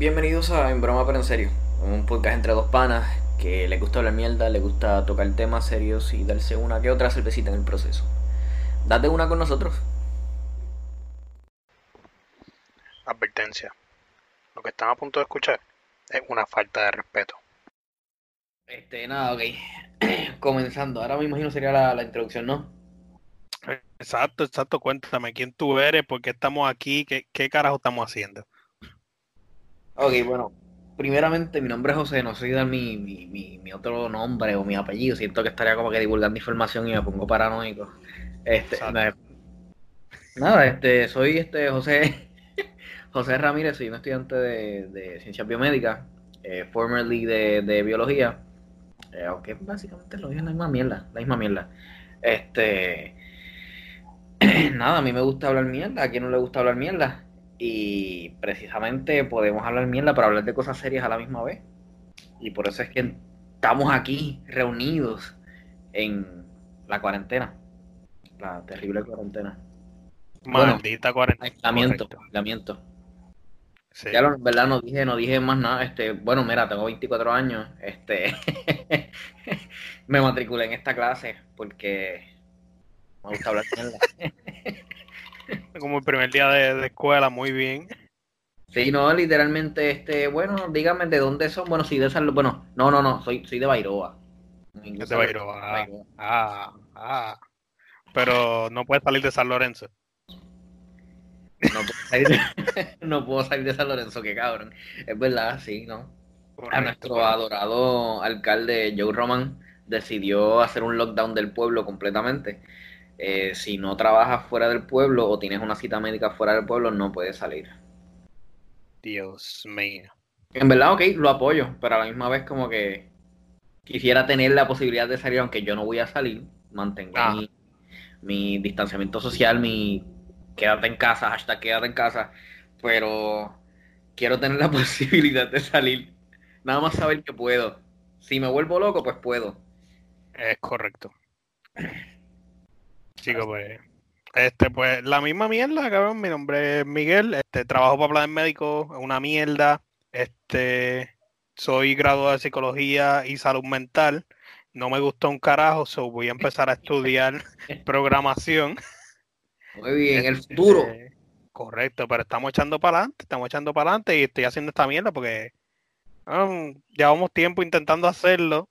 Bienvenidos a En Broma pero en serio, un podcast entre dos panas que les gusta hablar mierda, les gusta tocar temas serios y darse una que otra cervecita en el proceso. Date una con nosotros. Advertencia. Lo que están a punto de escuchar es una falta de respeto. Este, nada, ok. Comenzando, ahora me imagino sería la, la introducción, ¿no? Exacto, exacto. Cuéntame quién tú eres, por qué estamos aquí, qué, qué carajo estamos haciendo. Ok, bueno, primeramente mi nombre es José, no soy dar mi, mi, mi, mi otro nombre o mi apellido, siento que estaría como que divulgando información y me pongo paranoico. Este, me- nada, este, soy este José, José Ramírez, soy un estudiante de, de ciencias biomédicas, eh, formerly de, de biología, eh, aunque básicamente lo es la misma mierda, la misma mierda. Este, nada, a mí me gusta hablar mierda, a quien no le gusta hablar mierda. Y precisamente podemos hablar mierda, pero hablar de cosas serias a la misma vez. Y por eso es que estamos aquí reunidos en la cuarentena. La terrible cuarentena. Bueno, Maldita cuarentena. Aislamiento, Correcto. aislamiento. Sí. Ya en verdad no dije, no dije más nada. Este, bueno, mira, tengo 24 años. Este me matriculé en esta clase porque me gusta hablar mierda. Como el primer día de, de escuela, muy bien. Sí, no, literalmente, este, bueno, dígame de dónde son. Bueno, soy de San bueno, no, no, no, soy, soy de Bairoa. Es de Bairoa. Ah, ah. Pero no puedes salir de San Lorenzo. No puedo salir de, no puedo salir de San Lorenzo, qué cabrón. Es verdad, sí, ¿no? A nuestro correcto. adorado alcalde Joe Roman decidió hacer un lockdown del pueblo completamente. Eh, si no trabajas fuera del pueblo o tienes una cita médica fuera del pueblo, no puedes salir. Dios mío. En verdad, ok, lo apoyo, pero a la misma vez como que quisiera tener la posibilidad de salir, aunque yo no voy a salir, mantengo Ah. mi, mi distanciamiento social, mi quédate en casa, hashtag quédate en casa, pero quiero tener la posibilidad de salir, nada más saber que puedo. Si me vuelvo loco, pues puedo. Es correcto. Chico, pues. Este, pues, la misma mierda, cabrón. Mi nombre es Miguel. Este, trabajo para planes médicos, es una mierda. Este, soy graduado de psicología y salud mental. No me gustó un carajo, so voy a empezar a estudiar programación. Muy bien, el futuro. Este, correcto, pero estamos echando para adelante, estamos echando para adelante y estoy haciendo esta mierda porque um, llevamos tiempo intentando hacerlo.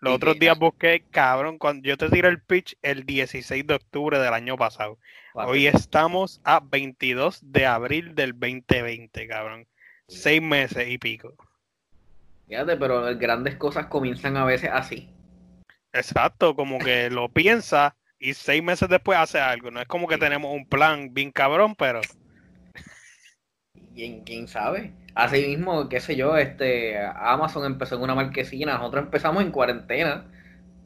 Los otros días busqué, cabrón, cuando yo te tiré el pitch el 16 de octubre del año pasado. Hoy estamos a 22 de abril del 2020, cabrón. Seis meses y pico. Fíjate, pero grandes cosas comienzan a veces así. Exacto, como que lo piensa y seis meses después hace algo. No es como que tenemos un plan bien cabrón, pero ¿Quién, quién sabe? Así mismo, qué sé yo, este Amazon empezó en una marquesina, nosotros empezamos en cuarentena.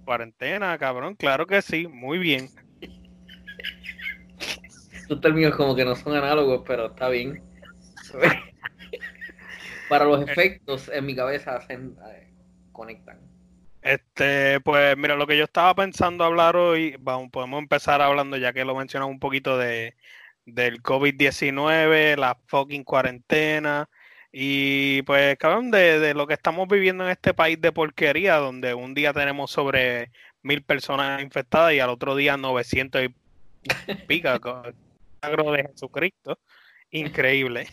cuarentena, cabrón, claro que sí, muy bien. Estos términos como que no son análogos, pero está bien. Para los efectos en mi cabeza hacen, eh, conectan. Este, pues mira, lo que yo estaba pensando hablar hoy, vamos, podemos empezar hablando, ya que lo mencionamos un poquito de del COVID-19, la fucking cuarentena, y pues cabrón, de, de lo que estamos viviendo en este país de porquería, donde un día tenemos sobre mil personas infectadas y al otro día 900 y pica, con el milagro de Jesucristo. Increíble,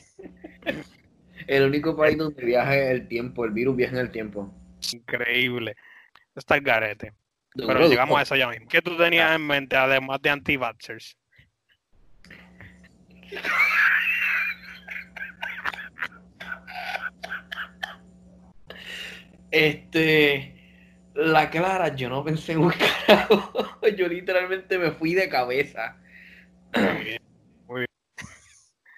El único país donde viaja el tiempo, el virus viaja en el tiempo. increíble. Está el garete. Pero llegamos a eso ya mismo. ¿Qué tú tenías en mente, además de anti-vaxxers? Este, la clara, yo no pensé en un carajo. Yo literalmente me fui de cabeza. Muy bien.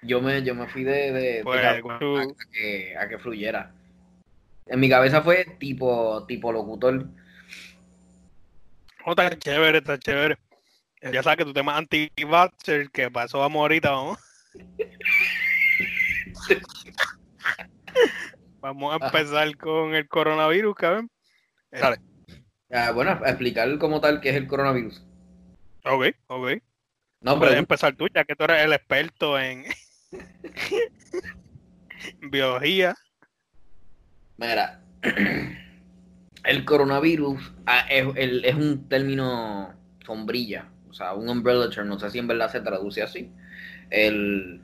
Yo me, yo me fui de, de, de Pues, tú- a, que, a que fluyera. En mi cabeza fue tipo, tipo locutor. Oh, está chévere, está chévere. Ya sabes que tu tema anti-vaxxer, que pasó vamos ahorita, vamos. Vamos a Ajá. empezar con el coronavirus, cabrón. Dale. Ah, bueno, a explicar como tal qué es el coronavirus. Ok, ok. No, Puedes pero empezar tú, ya que tú eres el experto en biología. Mira, el coronavirus ah, es, es, un término sombrilla, o sea, un umbrella term, no sé si en verdad se traduce así, el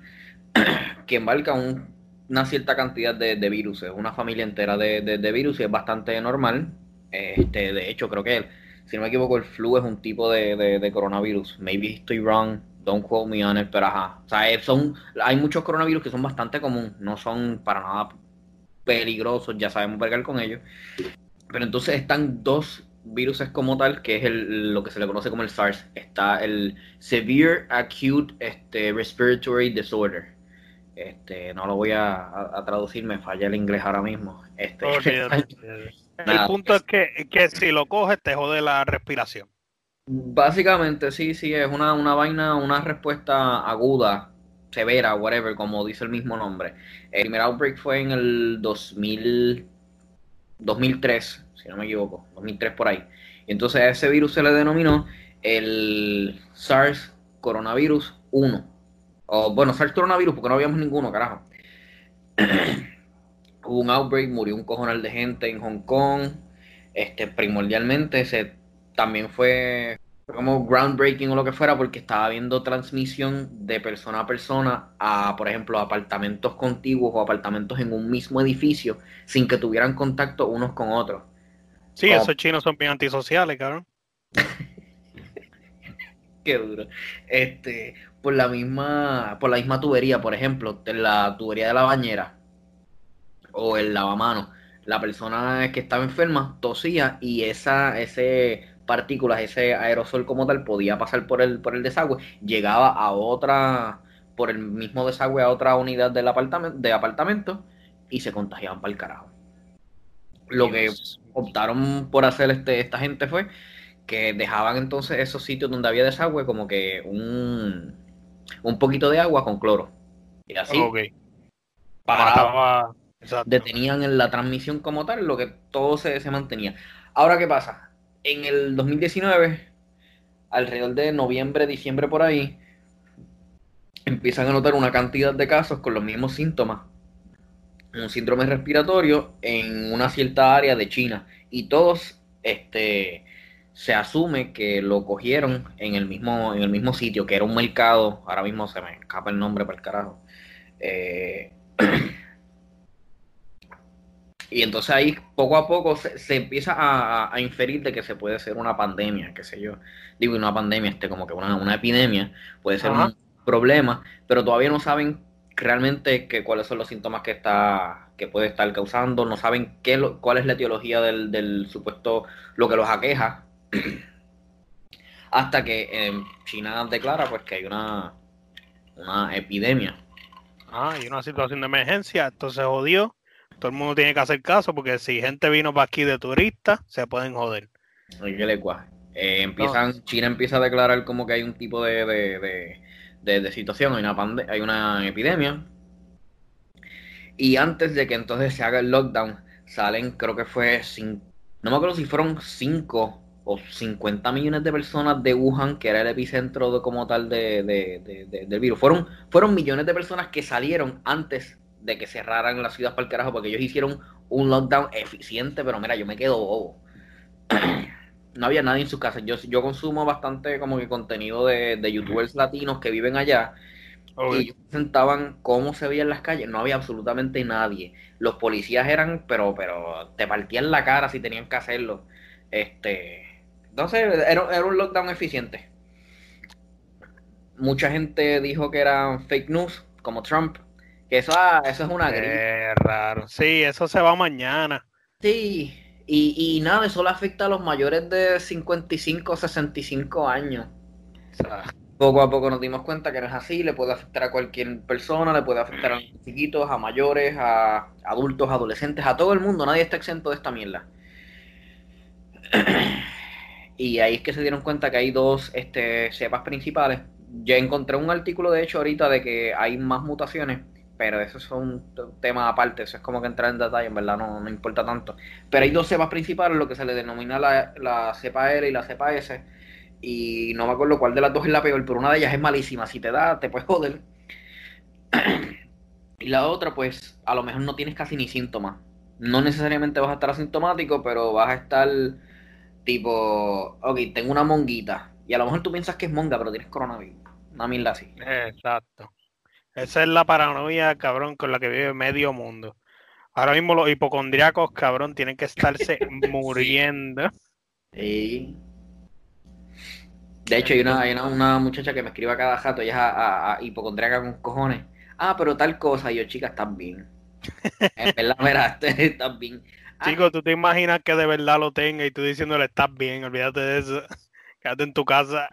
que embarca una cierta cantidad de, virus, una familia entera de, de, virus y es bastante normal. Este, de hecho, creo que, si no me equivoco, el flu es un tipo de, coronavirus. Maybe estoy wrong, don't quote me on it, pero ajá. O sea, son, hay muchos coronavirus que son bastante comunes, no son para nada peligrosos, ya sabemos vergar con ellos. Pero entonces están dos virus como tal, que es el, lo que se le conoce como el SARS. Está el Severe Acute este, Respiratory Disorder. Este, no lo voy a, traducir, me falla el inglés ahora mismo. Este, el punto es que, que, si lo coges te jode la respiración. Básicamente, sí, sí, es una, una vaina, una respuesta aguda, severa, whatever, como dice el mismo nombre. El primer outbreak fue en el 2000, 2003, si no me equivoco, 2003 por ahí. Y entonces a ese virus se le denominó el SARS coronavirus 1. O bueno, SARS coronavirus porque no habíamos ninguno, carajo. Hubo un outbreak, murió un cojonal de gente en Hong Kong. Este, primordialmente se también fue como groundbreaking o lo que fuera, porque estaba habiendo transmisión de persona a persona a, por ejemplo, apartamentos contiguos o apartamentos en un mismo edificio sin que tuvieran contacto unos con otros. Sí, esos chinos son bien antisociales, cabrón. Qué duro. Este, por la misma, por la misma tubería, por ejemplo, la tubería de la bañera o el lavamanos, la persona que estaba enferma tosía y esa, ese partículas, ese aerosol como tal, podía pasar por el, por el desagüe, llegaba a otra, por el mismo desagüe a otra unidad del apartamento, de apartamento y se contagiaban para el carajo. Lo que optaron por hacer este, esta gente fue que dejaban entonces esos sitios donde había desagüe como que un, un poquito de agua con cloro. Y así detenían en la transmisión como tal, lo que todo se, se mantenía. Ahora, ¿qué pasa? en el 2019, alrededor de noviembre, diciembre por ahí, empiezan a notar una cantidad de casos con los mismos síntomas, un síndrome respiratorio en una cierta área de China. Y todos este se asume que lo cogieron en el mismo en el mismo sitio que era un mercado. Ahora mismo se me escapa el nombre para el carajo. Eh, Y entonces ahí poco a poco se, empieza a, inferir de que se puede ser una pandemia, qué sé yo. Digo, una pandemia, este, como que una, una epidemia, puede ser un problema, pero todavía no saben realmente que, cuáles son los síntomas que está que puede estar causando, no saben qué cuál es la etiología del, del supuesto, lo que los aqueja, hasta que China declara pues que hay una, una epidemia. Ah, y una situación de emergencia, entonces jodió todo el mundo tiene que hacer caso porque si gente vino para aquí de turista, se pueden joder. Oye, eh, empiezan, China empieza a declarar como que hay un tipo de, de, situación, hay una, hay una epidemia. Y antes de que entonces se haga el lockdown, salen, creo que fue, no me acuerdo si fueron 5 o 50 millones de personas de Wuhan, que era el epicentro de, como tal de, del virus. Fueron, fueron millones de personas que salieron antes de que cerraran la ciudad para el carajo, porque ellos hicieron un lockdown eficiente, pero mira, yo me quedo bobo. no había nadie en su casa. Yo, yo consumo bastante como que contenido de, youtubers latinos que viven allá. Y ellos presentaban cómo se veía en las calles. No había absolutamente nadie. Los policías eran, pero, pero te partían la cara si tenían que hacerlo. Este, entonces era, era un lockdown eficiente. Mucha gente dijo que eran fake news, como Trump, que eso, ah, eso es una Qué raro. Sí, eso se va mañana. Sí, y, y nada, eso le afecta a los mayores de 55 o 65 años. poco a poco nos dimos cuenta que no es así, le puede afectar a cualquier persona, le puede afectar a chiquitos, a mayores, a adultos, adolescentes, a todo el mundo, nadie está exento de esta mierda. y ahí es que se dieron cuenta que hay dos este, cepas principales. Ya encontré un artículo, de hecho, ahorita de que hay más mutaciones pero eso es un tema aparte, eso es como que entrar en detalle, en verdad no, no importa tanto. Pero hay dos cepas principales, lo que se le denomina la, la cepa L y la cepa S, y no me acuerdo cuál de las dos es la peor, pero una de ellas es malísima, si te da, te puedes joder. y la otra, pues, a lo mejor no tienes casi ni síntomas. no necesariamente vas a estar asintomático, pero vas a estar tipo, ok, tengo una monguita. Y a lo mejor tú piensas que es monga, pero tienes coronavirus. Una mierda así. Exacto. Esa es la paranoia, cabrón, con la que vive medio mundo. Ahora mismo los hipocondriacos, cabrón, tienen que estarse muriendo. Sí. De hecho, hay una, hay una, muchacha que me escribe a cada jato, ella es a, a, hipocondriaca con cojones. Ah, pero tal cosa, y yo, chica, estás bien. en verdad, mira, estás bien. Ah, Chico, tú te imaginas que de verdad lo tenga y tú diciéndole estás bien, olvídate de eso. Quédate en tu casa.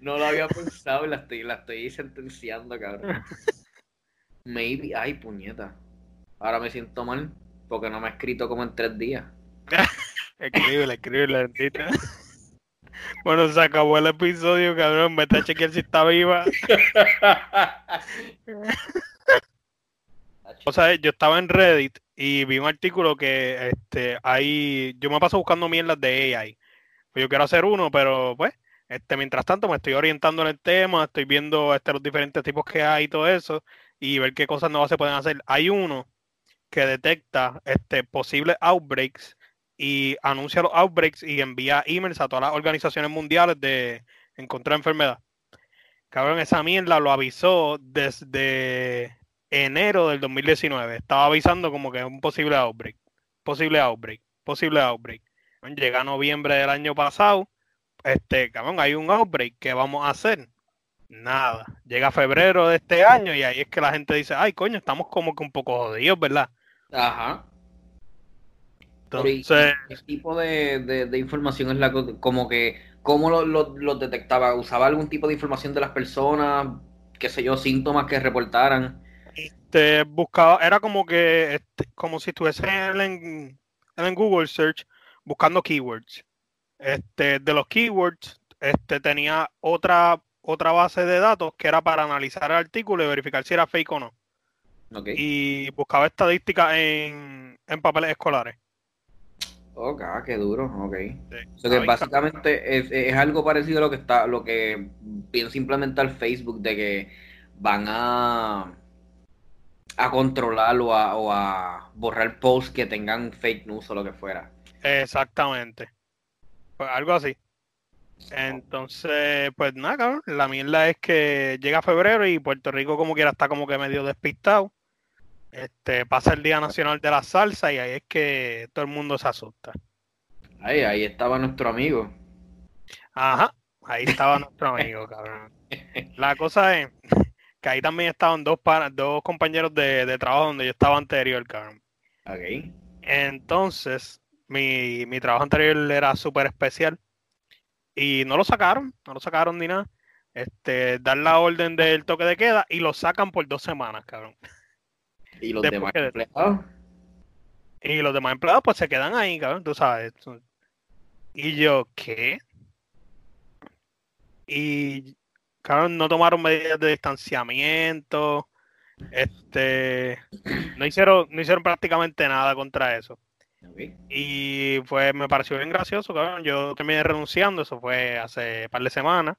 No lo había pensado y la estoy, la estoy sentenciando, cabrón. Maybe, ay, puñeta. Ahora me siento mal porque no me ha escrito como en tres días. escríbele, escríbele, bendita. Bueno, se acabó el episodio, cabrón. Vete a chequear si está viva. o sea, yo estaba en Reddit y vi un artículo que este hay. Yo me paso buscando mierdas de AI. Pues yo quiero hacer uno, pero pues, este, mientras tanto me estoy orientando en el tema, estoy viendo este, los diferentes tipos que hay y todo eso, y ver qué cosas nuevas se pueden hacer. Hay uno que detecta este posibles outbreaks y anuncia los outbreaks y envía emails a todas las organizaciones mundiales de encontrar enfermedad. Cabrón, esa mierda lo avisó desde enero del 2019. Estaba avisando como que es un posible outbreak, posible outbreak, posible outbreak. Llega noviembre del año pasado, este, cabrón, hay un outbreak, ¿qué vamos a hacer? Nada. Llega febrero de este año y ahí es que la gente dice, ay, coño, estamos como que un poco jodidos, ¿verdad? Ajá. Entonces, ¿qué tipo de, información es la como que cómo lo, detectaba? ¿Usaba algún tipo de información de las personas? qué sé yo, síntomas que reportaran. Este, buscaba, era como que, este, como si estuviese en, en, Google Search buscando keywords. Este, de los keywords, este, tenía otra, otra base de datos que era para analizar el artículo y verificar si era fake o no. Y buscaba estadísticas en, en papeles escolares. Ok, qué duro, ok. que básicamente es, algo parecido a lo que está, lo que piensa implementar Facebook de que van a a controlar o a, borrar posts que tengan fake news o lo que fuera. Exactamente. Pues algo así. Entonces, pues nada, cabrón. La mierda es que llega febrero y Puerto Rico como quiera está como que medio despistado. Este, pasa el Día Nacional de la Salsa y ahí es que todo el mundo se asusta. Ahí, ahí estaba nuestro amigo. Ajá, ahí estaba nuestro amigo, cabrón. La cosa es que ahí también estaban dos dos compañeros de, trabajo donde yo estaba anterior, cabrón. Ok. Entonces, mi, mi trabajo anterior era súper especial y no lo sacaron, no lo sacaron ni nada. Este, dar la orden del toque de queda y lo sacan por dos semanas, cabrón. ¿Y los demás empleados? Y los demás empleados pues se quedan ahí, cabrón, tú sabes. Y yo, ¿qué? Y, cabrón, no tomaron medidas de distanciamiento. Este, no hicieron, no hicieron prácticamente nada contra eso. Y pues me pareció bien gracioso, cabrón. Yo terminé renunciando, eso fue hace un par de semanas.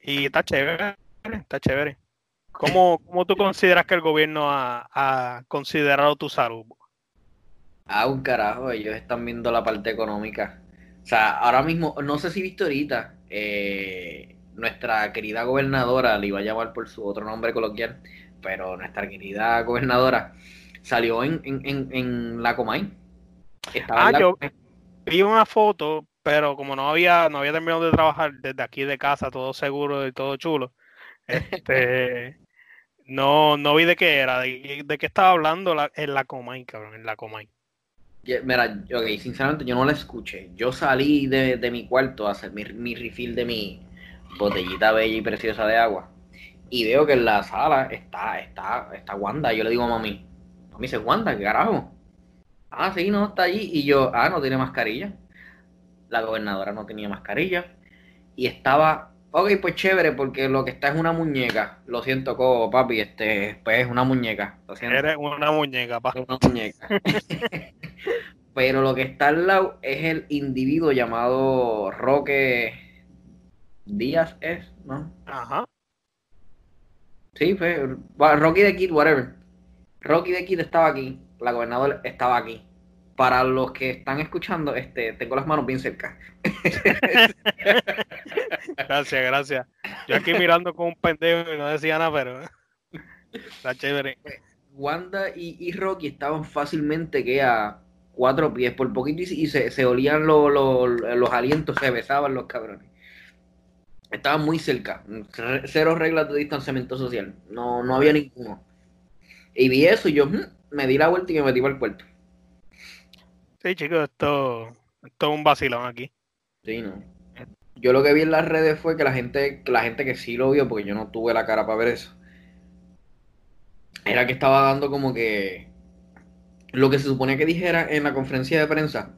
Y está chévere, está chévere. ¿Cómo, tú consideras que el gobierno ha, considerado tu salud? Ah, un carajo, ellos están viendo la parte económica. O sea, ahora mismo, no sé si viste ahorita, eh, nuestra querida gobernadora, le iba a llamar por su otro nombre coloquial, pero nuestra querida gobernadora salió en, en, en, la Comay. Ah, yo vi una foto, pero como no había, no había terminado de trabajar desde aquí de casa, todo seguro y todo chulo, este, no, no vi de qué era, de, qué estaba hablando en la Comay, cabrón, en la Comay. Mira, ok, sinceramente yo no la escuché. Yo salí de, mi cuarto a hacer mi, mi, refill de mi botellita bella y preciosa de agua. Y veo que en la sala está, está, está Wanda. Yo le digo a mami, mami dice, Wanda, ¿qué carajo? Ah, sí, no, está allí. Y yo, ah, no tiene mascarilla. La gobernadora no tenía mascarilla. Y estaba Ok, pues chévere, porque lo que está es una muñeca. Lo siento, papi, este, pues es una muñeca. Lo siento. Eres una muñeca, papi. Una muñeca. Pero lo que está al lado es el individuo llamado Roque Díaz, ¿es? ¿No? Ajá. Sí, fue Rocky the Kid, whatever. Rocky de Kid estaba aquí, la gobernadora estaba aquí. Para los que están escuchando, este, tengo las manos bien cerca. gracias, gracias. Yo aquí mirando con un pendejo y no decía nada, pero está chévere. Wanda y, Rocky estaban fácilmente que a cuatro pies por poquito y, se, olían los alientos, se besaban los cabrones. Estaban muy cerca, cero reglas de distanciamiento social, no, no había ninguno. Y vi eso y yo hmm, me di la vuelta y me metí para el puerto. Sí, chicos, esto, esto es un vacilón aquí. Sí, no. Yo lo que vi en las redes fue que la gente, la gente que sí lo vio, porque yo no tuve la cara para ver eso, era que estaba dando como que lo que se suponía que dijera en la conferencia de prensa,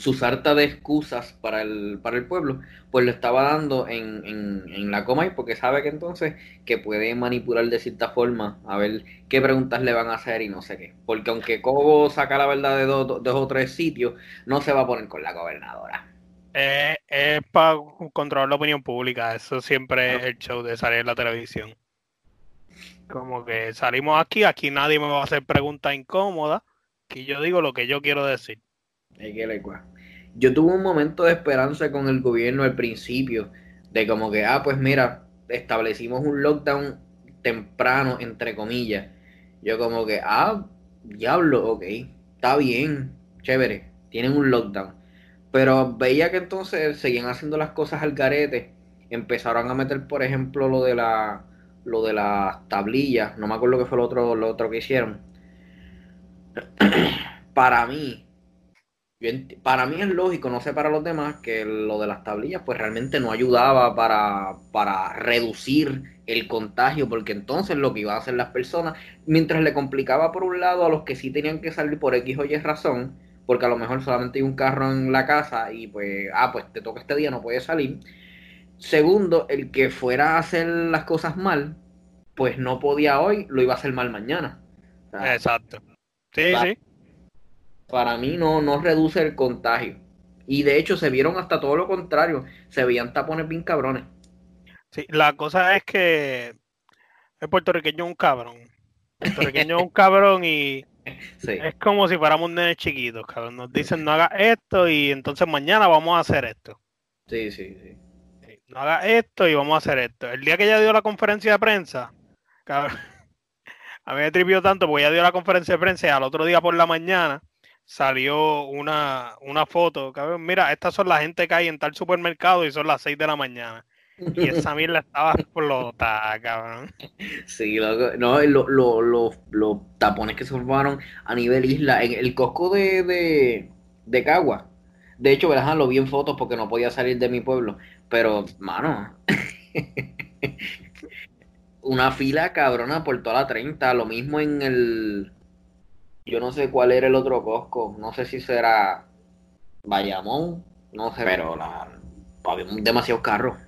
su sarta de excusas para el, para el pueblo, pues lo estaba dando en, en, la coma y porque sabe que entonces que puede manipular de cierta forma a ver qué preguntas le van a hacer y no sé qué. Porque aunque Cobo saca la verdad de dos, o tres sitios, no se va a poner con la gobernadora. es para controlar la opinión pública, eso siempre es el show de salir en la televisión. Como que salimos aquí, aquí nadie me va a hacer preguntas incómodas, que yo digo lo que yo quiero decir. Yo tuve un momento de esperanza con el gobierno al principio, de como que, ah, pues mira, establecimos un lockdown temprano, entre comillas. Yo como que, ah, diablo, ok, está bien, chévere, tienen un lockdown. Pero veía que entonces seguían haciendo las cosas al garete. Empezaron a meter, por ejemplo, lo de la lo de las tablillas, no me acuerdo qué fue lo otro, lo otro que hicieron. para mí, para mí es lógico, no sé para los demás, que lo de las tablillas pues realmente no ayudaba para, para reducir el contagio, porque entonces lo que iban a hacer las personas, mientras le complicaba por un lado a los que sí tenían que salir por X o Y razón, porque a lo mejor solamente hay un carro en la casa y pues, ah, pues te toca este día, no puedes salir Segundo, el que fuera a hacer las cosas mal, pues no podía hoy, lo iba a hacer mal mañana. Exacto. Sí, sí. Para mí no, no reduce el contagio. Y de hecho se vieron hasta todo lo contrario. Se veían tapones bien cabrones. Sí, la cosa es que el puertorriqueño es un cabrón. El puertorriqueño es un cabrón y es como si fuéramos nenes chiquitos, cabrón. Nos dicen no haga esto y entonces mañana vamos a hacer esto. Sí, sí, sí no haga esto y vamos a hacer esto. El día que ella dio la conferencia de prensa, cabrón, a mí me tripió tanto porque ella dio la conferencia de prensa y al otro día por la mañana salió una, una foto, cabrón, mira, estas son la gente que hay en tal supermercado y son las 6 de la mañana. Y esa mierda estaba explotada, cabrón. Sí, no, los tapones que se formaron a nivel isla, en el cosco de, de, de Cagua. De hecho, ¿verdad? lo vi en fotos porque no podía salir de mi pueblo. Pero, mano, una fila cabrona por toda la 30. Lo mismo en el. Yo no sé cuál era el otro Costco. No sé si será Bayamón. No sé, pero la, había demasiados carros.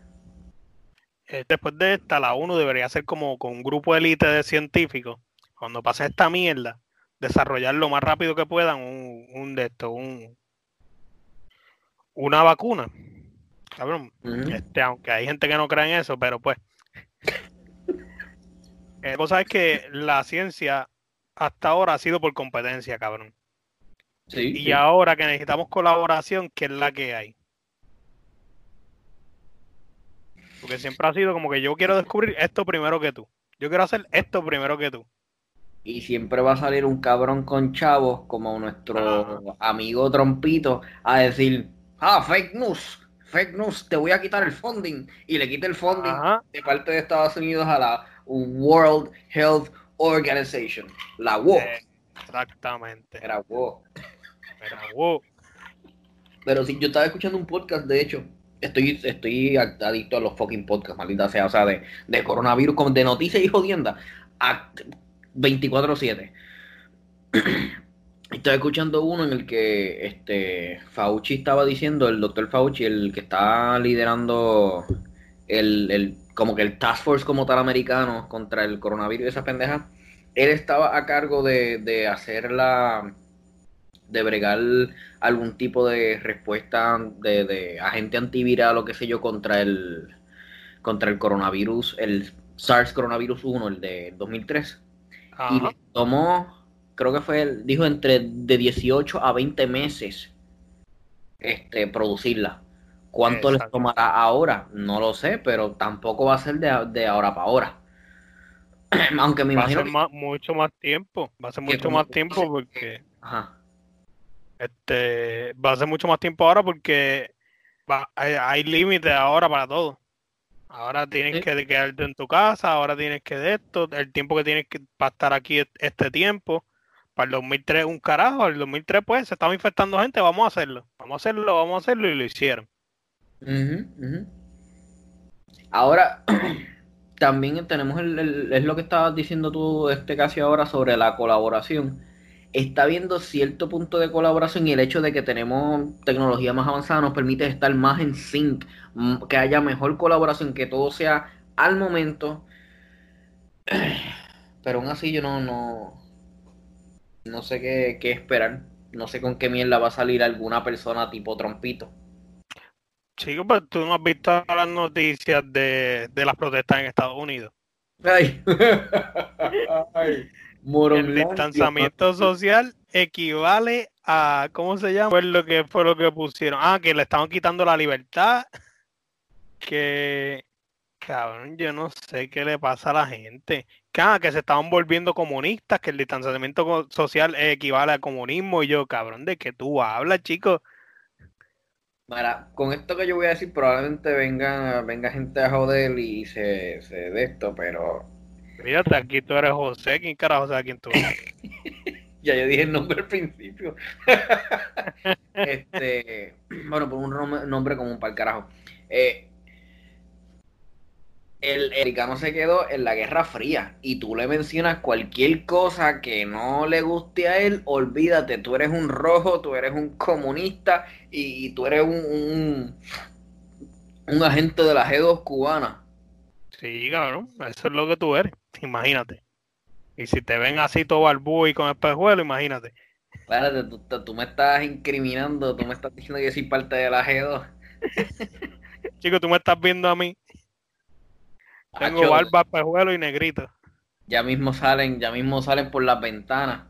Eh, después de esta, la 1 debería ser como con un grupo de élite de científicos. Cuando pase esta mierda, desarrollar lo más rápido que puedan un, un de esto, un, una vacuna cabrón. este, aunque hay gente que no cree en eso, pero pues. La cosa es que la ciencia hasta ahora ha sido por competencia, cabrón. y ahora que necesitamos colaboración, ¿qué es la que hay? Porque siempre ha sido como que yo quiero descubrir esto primero que tú. Yo quiero hacer esto primero que tú. Y siempre va a salir un cabrón con chavos como nuestro amigo Trompito a decir, ah, fake news fake news, te voy a quitar el funding. Y le quita el funding de parte de Estados Unidos a la World Health Organization, la WHO. Exactamente. Era WHO. Era WHO. Pero si yo estaba escuchando un podcast, de hecho, estoy, estoy adicto a los fucking podcasts, maldita sea, o sea, de, de coronavirus, de noticias y jodienda, 24-7. Estaba escuchando uno en el que este Fauci estaba diciendo, el doctor Fauci, el que está liderando el, como que el Task Force como tal americano contra el coronavirus y esa pendeja, él estaba a cargo de, de hacer la de bregar algún tipo de respuesta de, de agente antiviral o qué sé yo contra el contra el coronavirus, el SARS coronavirus 1, el de 2003 y tomó, creo que fue, dijo entre de 18 a 20 meses este, producirla. ¿Cuánto les tomará ahora? No lo sé, pero tampoco va a ser de, ahora para ahora. Aunque me imagino. Va a ser mucho más tiempo. Va a ser mucho más tiempo porque. Ajá. Este. Va a ser mucho más tiempo ahora porque hay, límites ahora para todo. Ahora tienes que quedarte en tu casa, ahora tienes que de esto, el tiempo que tienes que para estar aquí este tiempo. Para el 2003 un carajo, el 2003 pues se estaba infectando gente, vamos a hacerlo, vamos a hacerlo, vamos a hacerlo y lo hicieron. Ahora, también tenemos el, es lo que estabas diciendo tú este casi ahora sobre la colaboración. Está viendo cierto punto de colaboración y el hecho de que tenemos tecnología más avanzada nos permite estar más en sync, que haya mejor colaboración, que todo sea al momento. Pero aún así yo no, no, no sé qué, qué esperar. No sé con qué mierda va a salir alguna persona tipo trompito. Chico, pero tú no has visto las noticias de, las protestas en Estados Unidos. Ay. el distanciamiento social equivale a, ¿cómo se llama? Fue lo que fue lo que pusieron. Ah, que le estaban quitando la libertad. Que, cabrón, yo no sé qué le pasa a la gente. Que, ah, que se estaban volviendo comunistas, que el distanciamiento social equivale al comunismo. Y yo, cabrón, ¿de qué tú hablas, chicos? Mira, con esto que yo voy a decir, probablemente venga, venga gente a joder y se, se de esto, pero. Fíjate, aquí tú eres José, ¿quién carajo sabe quién tú eres? ya yo dije el nombre al principio. este, bueno, por un nombre común para el carajo. Eh, el americano se quedó en la Guerra Fría y tú le mencionas cualquier cosa que no le guste a él, olvídate, tú eres un rojo, tú eres un comunista y, tú eres un, un, agente de la G2 cubana. Sí, cabrón, eso es lo que tú eres, imagínate. Y si te ven así todo barbú y con espejuelo, imagínate. Espérate, tú, tú, me estás incriminando, tú me estás diciendo que yo soy parte de la G2. Chico, tú me estás viendo a mí tengo barba, pejuelo y negrito. Ya mismo salen, ya mismo salen por las ventanas.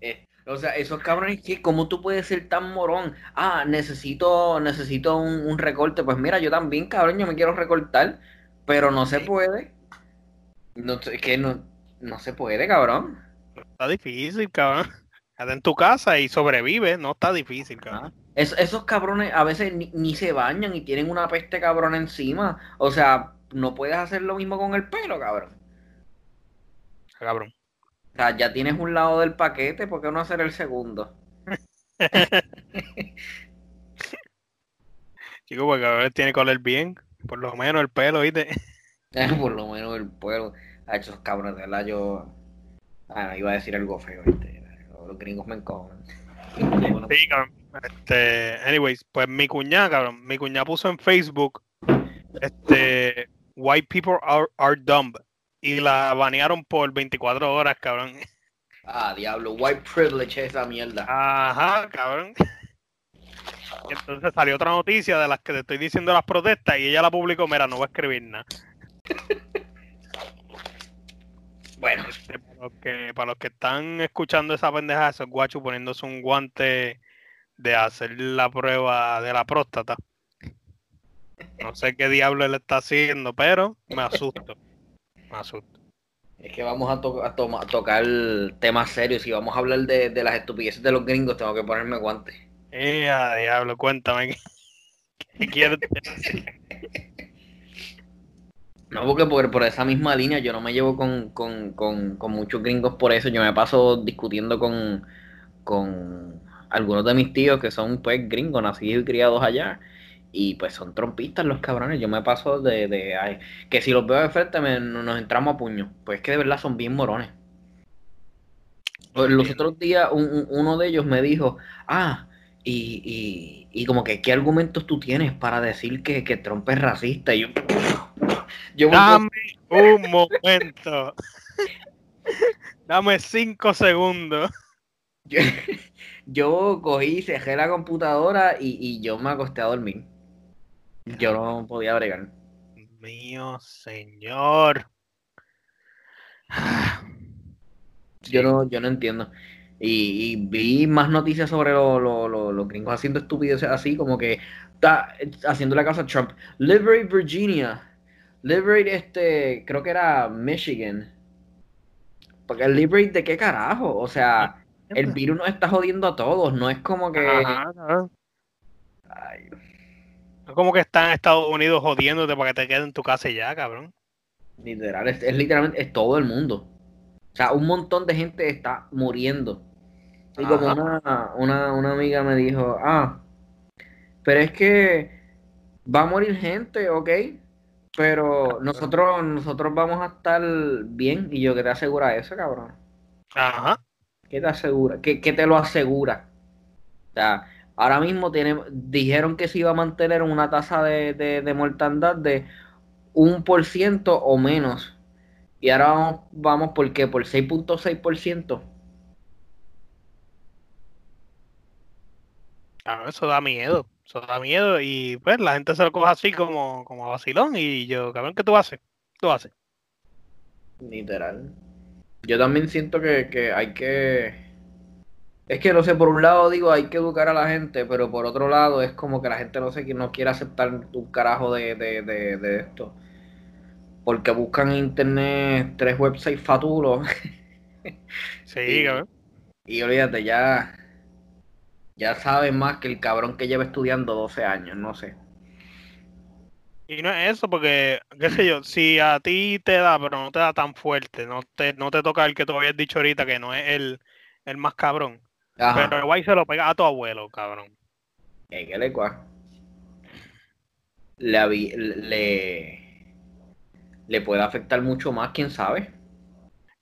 Eh, o sea, esos cabrones que, ¿cómo tú puedes ser tan morón? Ah, necesito, necesito un, recorte. Pues mira, yo también, cabrón, yo me quiero recortar, pero no se puede. No, es que no, no se puede, cabrón. Está difícil, cabrón. Quédate en tu casa y sobrevive, no está difícil, cabrón. Ah esos cabrones a veces ni, se bañan y tienen una peste cabrón encima. O sea, no puedes hacer lo mismo con el pelo, cabrón. Cabrón. O sea, ya tienes un lado del paquete, ¿por qué no hacer el segundo? Chico, porque cabrón tiene que oler bien. Por lo menos el pelo, ¿viste? por lo menos el pelo. A esos cabrones, de verdad, yo. Ah, iba a decir algo feo, ¿viste? Los gringos me encojan. Sí, cabrón. Este, anyways, pues mi cuñada, cabrón, mi cuñada puso en Facebook, este, white people are, are dumb. Y la banearon por 24 horas, cabrón. Ah, diablo, white privilege esa mierda. Ajá, cabrón. entonces salió otra noticia de las que te estoy diciendo las protestas y ella la publicó, mira, no va a escribir nada. bueno. Este, para, los que, para los que están escuchando esa pendeja, esos guachos poniéndose un guante de hacer la prueba de la próstata. No sé qué diablo le está haciendo, pero me asusto. Me asusto. Es que vamos a, tocar temas serios. y vamos a hablar de, las estupideces de los gringos, tengo que ponerme guantes. Eh, diablo, cuéntame. ¿Qué, quieres No, porque por, por, esa misma línea yo no me llevo con, con, con, con muchos gringos por eso. Yo me paso discutiendo con, con algunos de mis tíos que son pues gringos, nacidos y criados allá, y pues son trompistas los cabrones. Yo me paso de, de que si los veo de frente nos entramos a puño. Pues es que de verdad son bien morones. Los otros días uno de ellos me dijo, ah, y, y, como que qué argumentos tú tienes para decir que, que Trump es racista. Y yo, yo Dame un momento. Dame cinco segundos. Yo, cogí, cerré la computadora y, yo me acosté a dormir. Yo no podía bregar. Mío, señor. Yo no, yo no entiendo. Y, vi más noticias sobre los gringos haciendo estupideces así, como que está haciendo la casa Trump. Liberate Virginia. Liberate este, creo que era Michigan. Porque el Liberate de qué carajo? O sea, el virus nos está jodiendo a todos, no es como que... Ay. No es como que está en Estados Unidos jodiéndote para que te quedes en tu casa y ya, cabrón. Literal, es, literalmente, es todo el mundo. O sea, un montón de gente está muriendo. Y como una, una, una amiga me dijo, ah, pero es que va a morir gente, ok, pero nosotros, nosotros vamos a estar bien. Y yo, ¿qué te asegura eso, cabrón? Ajá. ¿Qué te asegura? ¿Qué, te lo asegura? O sea, ahora mismo tiene, dijeron que se iba a mantener una tasa de, de, mortandad de un por ciento o menos. Y ahora vamos, vamos ¿por qué? Por 6.6%. Ah, eso da miedo. Eso da miedo y pues la gente se lo coge así como, como vacilón y yo, cabrón, ¿qué tú haces? ¿Qué tú haces? Literal. Yo también siento que, hay que... Es que no sé, por un lado digo hay que educar a la gente, pero por otro lado es como que la gente no sé que no quiere aceptar un carajo de, de, esto. Porque buscan en internet tres websites fatulos. Sí, cabrón. Y olvídate, ya ya sabes más que el cabrón que lleva estudiando 12 años, no sé. Y no es eso, porque, qué sé yo, si a ti te da, pero no te da tan fuerte, no te, no te toca el que tú habías dicho ahorita, que no es el, más cabrón. Pero el guay se lo pega a tu abuelo, cabrón. ¿Qué le cuá? Le, le, le puede afectar mucho más, quién sabe.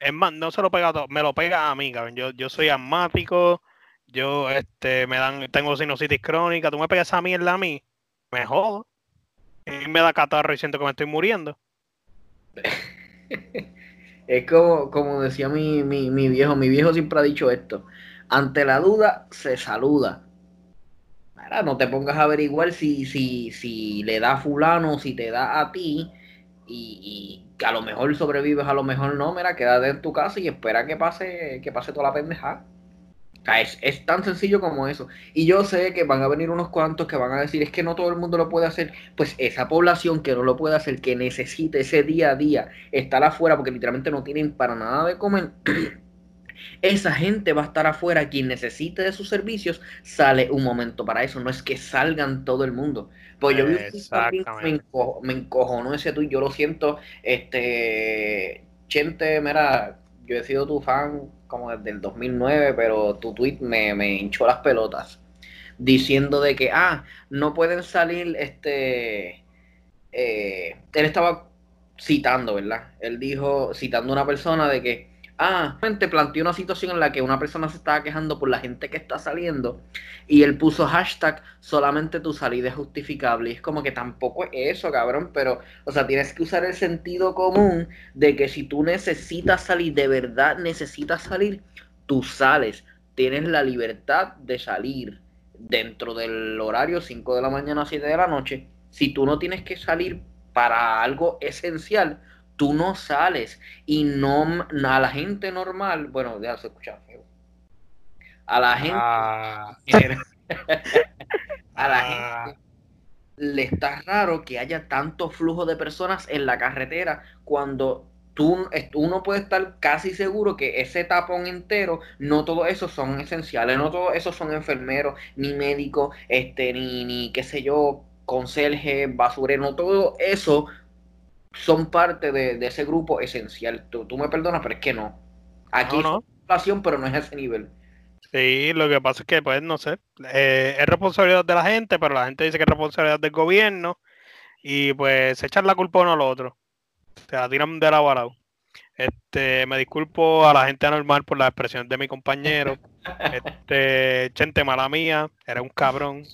Es más, no se lo pega a todo, me lo pega a mí, cabrón. Yo, yo soy asmático, yo este me dan, tengo sinusitis crónica, tú me pegas esa mierda a mí, me jodo. Y me da catarro y siento que me estoy muriendo. es como, como decía mi, mi, viejo, mi viejo siempre ha dicho esto. Ante la duda se saluda. no te pongas a averiguar si, si, si le da a fulano, si te da a ti, y, que a lo mejor sobrevives, a lo mejor no, mira, quédate en tu casa y espera que pase, que pase toda la pendejada. Es, tan sencillo como eso. Y yo sé que van a venir unos cuantos que van a decir, es que no todo el mundo lo puede hacer. Pues esa población que no lo puede hacer, que necesita ese día a día estar afuera porque literalmente no tienen para nada de comer, esa gente va a estar afuera. Quien necesite de sus servicios sale un momento para eso. No es que salgan todo el mundo. Pues yo me encojo, me encojo, no ese tú, yo lo siento. Este, gente, mira, yo he sido tu fan como desde el 2009, pero tu tweet me, me hinchó las pelotas diciendo de que, ah, no pueden salir, este, eh, él estaba citando, ¿verdad? Él dijo, citando a una persona de que, Ah, te planteó una situación en la que una persona se estaba quejando por la gente que está saliendo y él puso hashtag solamente tu salida es justificable. Y es como que tampoco es eso, cabrón, pero, o sea, tienes que usar el sentido común de que si tú necesitas salir, de verdad necesitas salir, tú sales. Tienes la libertad de salir dentro del horario 5 de la mañana a 7 de la noche. Si tú no tienes que salir para algo esencial, tú no sales y no a la gente normal, bueno, ya se escucha A la gente ah. a la ah. gente le está raro que haya tanto flujo de personas en la carretera cuando tú uno puede estar casi seguro que ese tapón entero, no todos esos son esenciales, no todos esos son enfermeros, ni médicos, este, ni, ni qué sé yo, conserje, basurero, no todo eso son parte de, ese grupo esencial. Tú, me perdonas, pero es que no. Aquí no, no. pero no es ese nivel. Sí, lo que pasa es que, pues, no sé, eh, es responsabilidad de la gente, pero la gente dice que es responsabilidad del gobierno y pues se echan la culpa uno al otro. Se la tiran de la barra. Este, me disculpo a la gente anormal por la expresión de mi compañero. Este, gente mala mía, era un cabrón.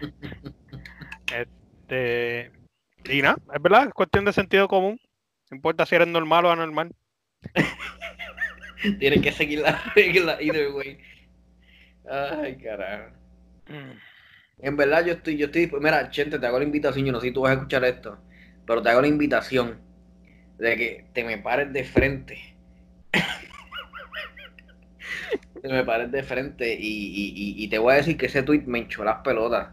Este, y nada, es verdad, es cuestión de sentido común. No importa si eres normal o anormal. Tienes que seguir la regla either way. Ay, carajo. En verdad, yo estoy, yo estoy, mira, Chente, te hago la invitación, yo no sé si tú vas a escuchar esto, pero te hago la invitación de que te me pares de frente. te me pares de frente y, te voy a decir que ese tweet me hinchó las pelotas.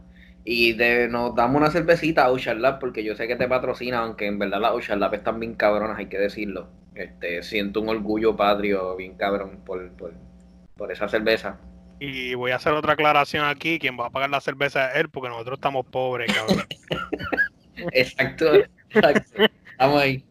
Y de, nos damos una cervecita a Lab porque yo sé que te patrocina, aunque en verdad las Lab están bien cabronas, hay que decirlo. Este, siento un orgullo patrio bien cabrón por, por, esa cerveza. Y voy a hacer otra aclaración aquí, quien va a pagar la cerveza es él, porque nosotros estamos pobres, cabrón. exacto, exacto. Estamos ahí.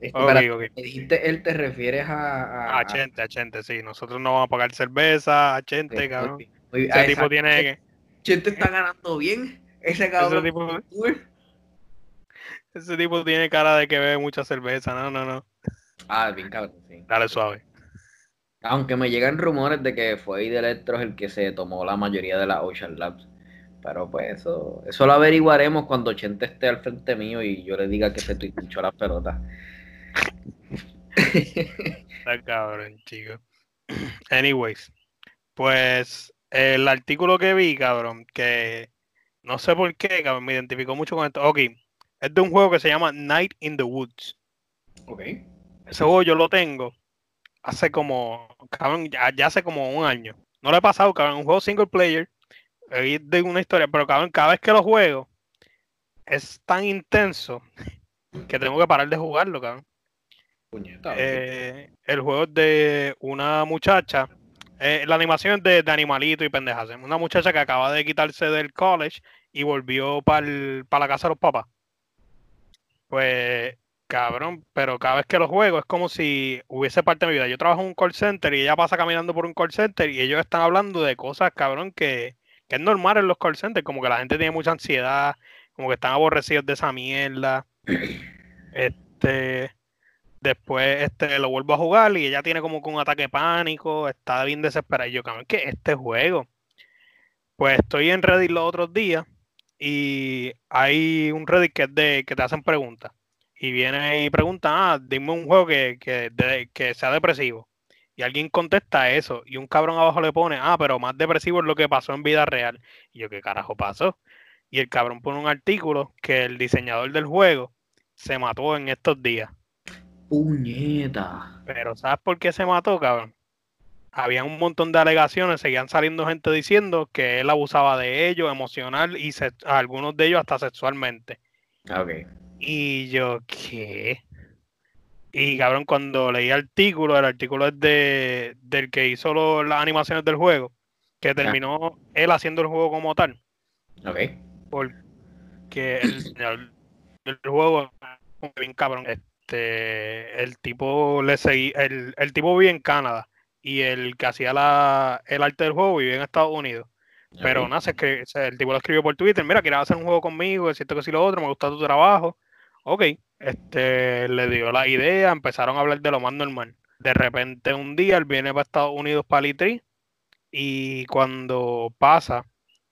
Este, dijiste él, te refieres a... A, Chente, a Chente, sí. Nosotros no vamos a pagar cerveza, a Chente, cabrón. Ese tipo tiene Chente está ganando bien. Ese cabrón. Ese tipo, ese tipo tiene cara de que bebe mucha cerveza. No, no, no. Ah, bien cabrón, sí. Dale suave. Aunque me llegan rumores de que fue de Electros el que se tomó la mayoría de las Ocean Labs. Pero pues eso, eso lo averiguaremos cuando Chente esté al frente mío y yo le diga que se pinchó las pelotas. Está cabrón, chico. Anyways, pues el artículo que vi, cabrón, que no sé por qué, cabrón, me identificó mucho con esto. Ok, es de un juego que se llama Night in the Woods. Ok. Ese juego yo lo tengo hace como, cabrón, ya, hace como un año. No lo he pasado, cabrón, un juego single player, de una historia, pero cabrón, cada vez que lo juego es tan intenso que tengo que parar de jugarlo, cabrón. Eh, el juego es de una muchacha. Eh, la animación es de, animalito y pendejas. Una muchacha que acaba de quitarse del college y volvió para la casa de los papás. Pues, cabrón, pero cada vez que lo juego es como si hubiese parte de mi vida. Yo trabajo en un call center y ella pasa caminando por un call center y ellos están hablando de cosas, cabrón, que, que es normal en los call centers. Como que la gente tiene mucha ansiedad, como que están aborrecidos de esa mierda. Este Después este, lo vuelvo a jugar y ella tiene como un ataque pánico, está bien desesperada. Y yo, cabrón, ¿qué este juego? Pues estoy en Reddit los otros días y hay un Reddit que es de que te hacen preguntas. Y viene y pregunta, ah, dime un juego que, que sea depresivo. Y alguien contesta eso. Y un cabrón abajo le pone, ah, pero más depresivo es lo que pasó en vida real. Y yo, ¿qué carajo pasó? Y el cabrón pone un artículo que el diseñador del juego se mató en estos días. Puñeta. Pero ¿sabes por qué se mató, cabrón? Había un montón de alegaciones, seguían saliendo gente diciendo que él abusaba de ellos emocional y algunos de ellos hasta sexualmente. Ok. Y yo, ¿qué? Y cabrón, cuando leí el artículo, el artículo es de, del que hizo las animaciones del juego, que terminó él haciendo el juego como tal. Ok. Porque el, el, juego bien cabrón. Este, el tipo le el, el tipo vive en Canadá y el que hacía la, el arte del juego vive en Estados Unidos. Pero nada, que el tipo lo escribió por Twitter, mira, quieres hacer un juego conmigo, es cierto que sí lo otro, me gusta tu trabajo. Ok, este, le dio la idea, empezaron a hablar de lo más normal. De repente un día él viene para Estados Unidos para el E3 y cuando pasa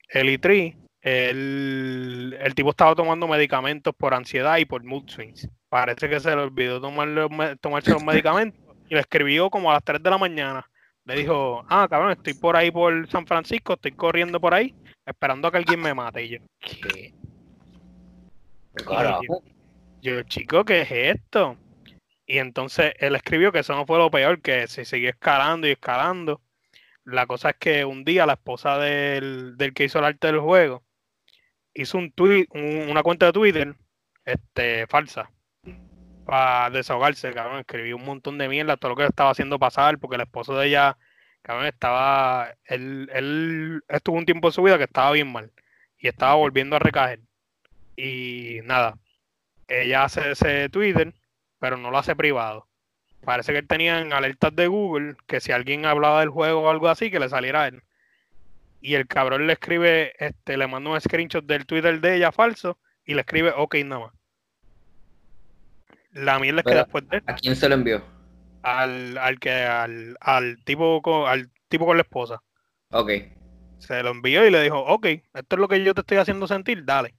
el E3, el, el tipo estaba tomando medicamentos por ansiedad y por mood swings parece que se le olvidó tomarse los medicamentos y le escribió como a las 3 de la mañana. Le dijo, ah, cabrón, estoy por ahí por San Francisco, estoy corriendo por ahí, esperando a que alguien me mate. Y yo, ¿qué? Yo, chico, ¿qué es esto? Y entonces él escribió que eso no fue lo peor, que se siguió escalando y escalando. La cosa es que un día la esposa del, del que hizo el arte del juego hizo un tweet, una cuenta de Twitter este, falsa para desahogarse, cabrón. Escribió un montón de mierda, todo lo que estaba haciendo pasar, porque el esposo de ella, cabrón, estaba. Él, él estuvo un tiempo en su vida que estaba bien mal y estaba volviendo a recaer. Y nada, ella hace ese Twitter, pero no lo hace privado. Parece que él tenía en alertas de Google que si alguien hablaba del juego o algo así, que le saliera a él. Y el cabrón le escribe, este, le manda un screenshot del Twitter de ella falso y le escribe ok nada más. La mierda es que después de. ¿A quién se lo envió? Al, al que, al, al tipo con, al tipo con la esposa. Ok. Se lo envió y le dijo, ok, esto es lo que yo te estoy haciendo sentir, dale.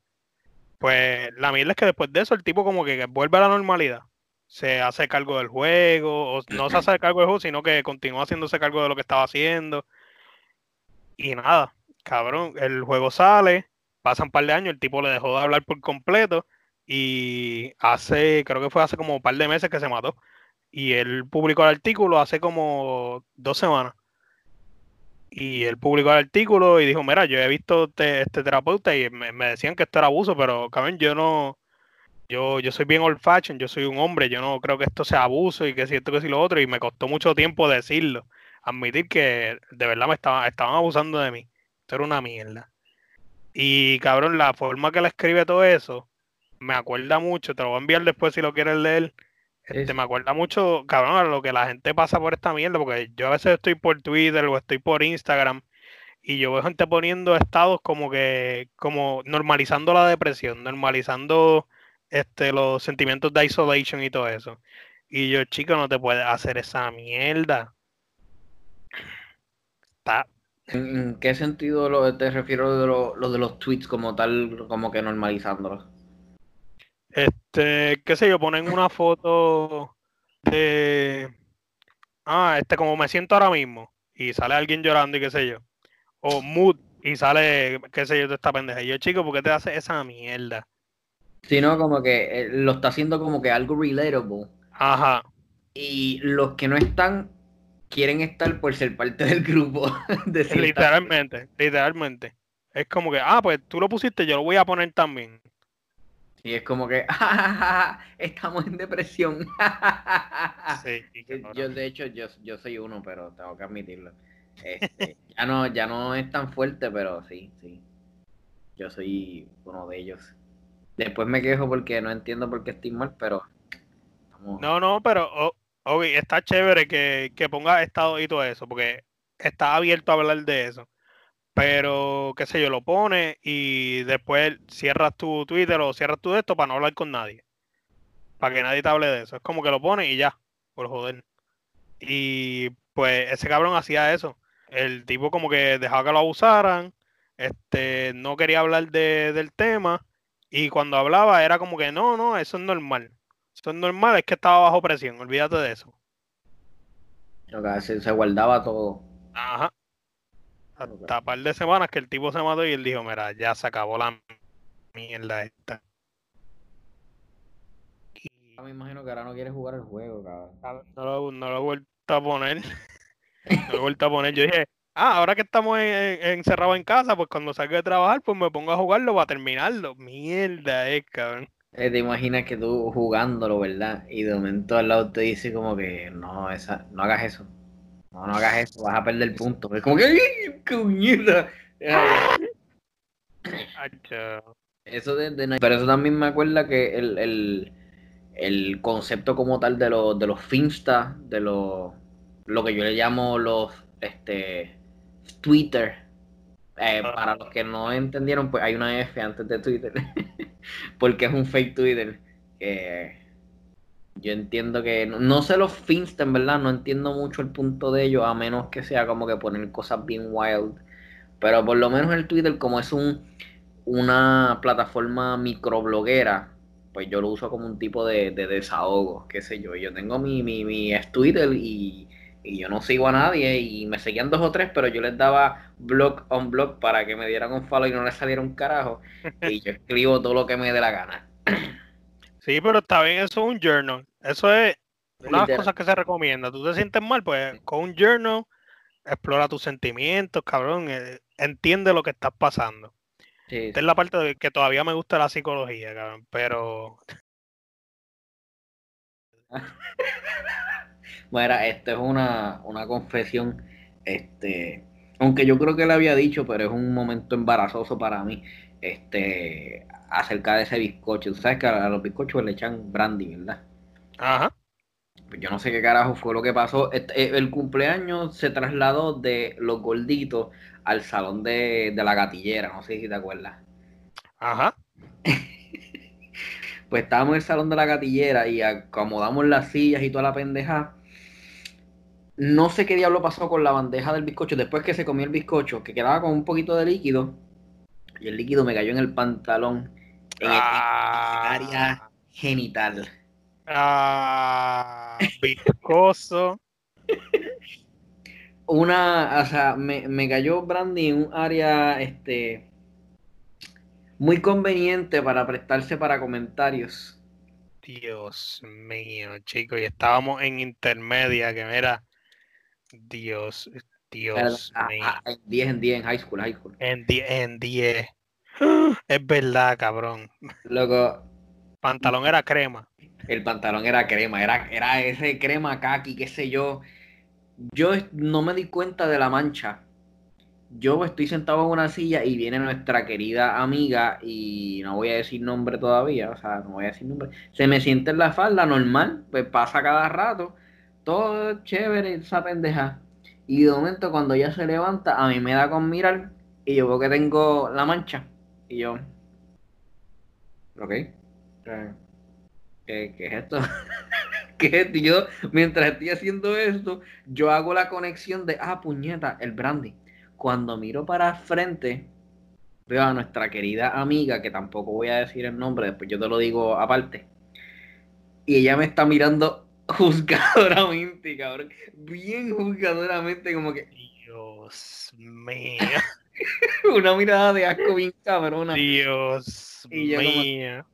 Pues la mierda es que después de eso el tipo como que vuelve a la normalidad. Se hace cargo del juego, o no se hace cargo del juego, sino que continúa haciéndose cargo de lo que estaba haciendo. Y nada, cabrón, el juego sale, pasan un par de años, el tipo le dejó de hablar por completo y hace, creo que fue hace como un par de meses que se mató. Y él publicó el artículo hace como dos semanas. Y él publicó el artículo y dijo, mira, yo he visto este, este terapeuta y me, decían que esto era abuso, pero cabrón, yo no, yo, yo soy bien old fashion, yo soy un hombre, yo no creo que esto sea abuso y que si esto, que si lo otro, y me costó mucho tiempo decirlo, admitir que de verdad me estaban, estaban abusando de mí. Esto era una mierda. Y cabrón, la forma que le escribe todo eso, me acuerda mucho, te lo voy a enviar después si lo quieres leer. Este, me acuerda mucho, cabrón, a lo que la gente pasa por esta mierda, porque yo a veces estoy por Twitter o estoy por Instagram y yo veo gente poniendo estados como que, como normalizando la depresión, normalizando este, los sentimientos de isolation y todo eso. Y yo, chico, no te puedes hacer esa mierda. ¿En qué sentido lo, te refiero de lo, de los tweets como tal, como que normalizándolos? Este, qué sé yo, ponen una foto de. Ah, este, como me siento ahora mismo. Y sale alguien llorando y qué sé yo. O mood y sale, qué sé yo, de esta pendeja. Y yo, chico, ¿por qué te haces esa mierda? Sino como que eh, lo está haciendo como que algo relatable. Ajá. Y los que no están quieren estar por ser parte del grupo. literalmente, literalmente. Es como que, ah, pues tú lo pusiste, yo lo voy a poner también. Y es como que, ah, estamos en depresión. sí, yo, de hecho, yo, yo soy uno, pero tengo que admitirlo. Este, ya no, ya no es tan fuerte, pero sí, sí. Yo soy uno de ellos. Después me quejo porque no entiendo por qué estoy mal, pero... No, no, pero oh, está chévere que, que ponga estado y todo eso, porque está abierto a hablar de eso. Pero, qué sé yo, lo pone y después cierras tu Twitter o cierras tu esto para no hablar con nadie. Para que nadie te hable de eso. Es como que lo pone y ya, por joder. Y pues ese cabrón hacía eso. El tipo como que dejaba que lo abusaran, este, no quería hablar de, del tema y cuando hablaba era como que no, no, eso es normal. Eso es normal, es que estaba bajo presión, olvídate de eso. se, se guardaba todo. Ajá. Hasta un par de semanas que el tipo se mató y él dijo, mira, ya se acabó la mierda esta. Y... Me imagino que ahora no quiere jugar el juego, cabrón. No lo, no lo he vuelto a poner. no lo he vuelto a poner. Yo dije, ah, ahora que estamos encerrados en casa, pues cuando salga de trabajar, pues me pongo a jugarlo para terminarlo. Mierda, es, cabrón. Eh, te imaginas que tú jugándolo, ¿verdad? Y de momento al lado te dice como que no, esa, no hagas eso. No, no hagas eso, vas a perder el punto. Es como que ¡ay, qué mierda! Eso de, Pero eso también me acuerda que el, el, el concepto como tal de, los de los Finsta, de los lo que yo le llamo los este Twitter. Eh, ah. para los que no entendieron, pues hay una F antes de Twitter. porque es un fake Twitter. yo entiendo que. No, sé los Finsta, en verdad. No entiendo mucho el punto de ellos. A menos que sea como que poner cosas bien wild. Pero por lo menos el Twitter, como es un una plataforma microbloguera, pues yo lo uso como un tipo de, desahogo, qué sé yo. Yo tengo mi, mi, mi Twitter y y yo no sigo a nadie y me seguían dos o tres, pero yo les daba blog on blog para que me dieran un follow y no les saliera un carajo. Y yo escribo todo lo que me dé la gana. Sí, pero está bien, eso es un journal. Eso es una de las cosas que se recomienda. Tú te sientes mal, pues con un journal explora tus sentimientos, cabrón. Eh, entiende lo que estás pasando. Esta es la parte de que todavía me gusta la psicología, cabrón, pero Bueno, esto es una, confesión, este, aunque yo creo que le había dicho, pero es un momento embarazoso para mí, este, acerca de ese bizcocho. Tú sabes que a los bizcochos le echan brandy, ¿verdad? Ajá. Pues yo no sé qué carajo fue lo que pasó. Este, eh, el cumpleaños se trasladó de los gorditos al salón de, de la gatillera, no sé si te acuerdas. Ajá. pues estábamos en el salón de la gatillera y acomodamos las sillas y toda la pendeja. No sé qué diablo pasó con la bandeja del bizcocho. Después que se comió el bizcocho, que quedaba con un poquito de líquido. Y el líquido me cayó en el pantalón. En, el, ah. área genital. Ah, viscoso. Una, o sea, me, me cayó brandy en un área, este, muy conveniente para prestarse para comentarios. Dios mío, chicos, y estábamos en intermedia, que mira, Dios, Dios mío. en 10, en 10, en high school, high school. En 10, en 10. Es verdad, cabrón. Loco. Pantalón era crema. El pantalón era crema, era, era ese crema kaki, qué sé yo. Yo no me di cuenta de la mancha. Yo estoy sentado en una silla y viene nuestra querida amiga y no voy a decir nombre todavía, o sea, no voy a decir nombre. Se me siente en la falda normal, pues pasa cada rato, todo chévere, esa pendeja. Y de momento cuando ella se levanta, a mí me da con mirar y yo veo que tengo la mancha. Y yo, ok, ¿qué, es esto? ¿Qué es Yo, mientras estoy haciendo esto, yo hago la conexión de, ah, puñeta, el brandy. Cuando miro para frente, veo a nuestra querida amiga, que tampoco voy a decir el nombre, después yo te lo digo aparte. Y ella me está mirando juzgadoramente, cabrón. Bien juzgadoramente, como que. Dios mío. Una mirada de asco bien cabrona. Dios mío.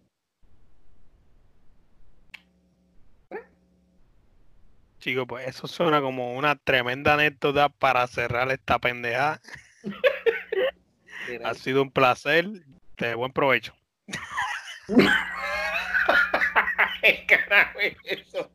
Chico, pues eso suena como una tremenda anécdota para cerrar esta pendeja. ha sido un placer. De buen provecho. ¿Qué carajo es eso?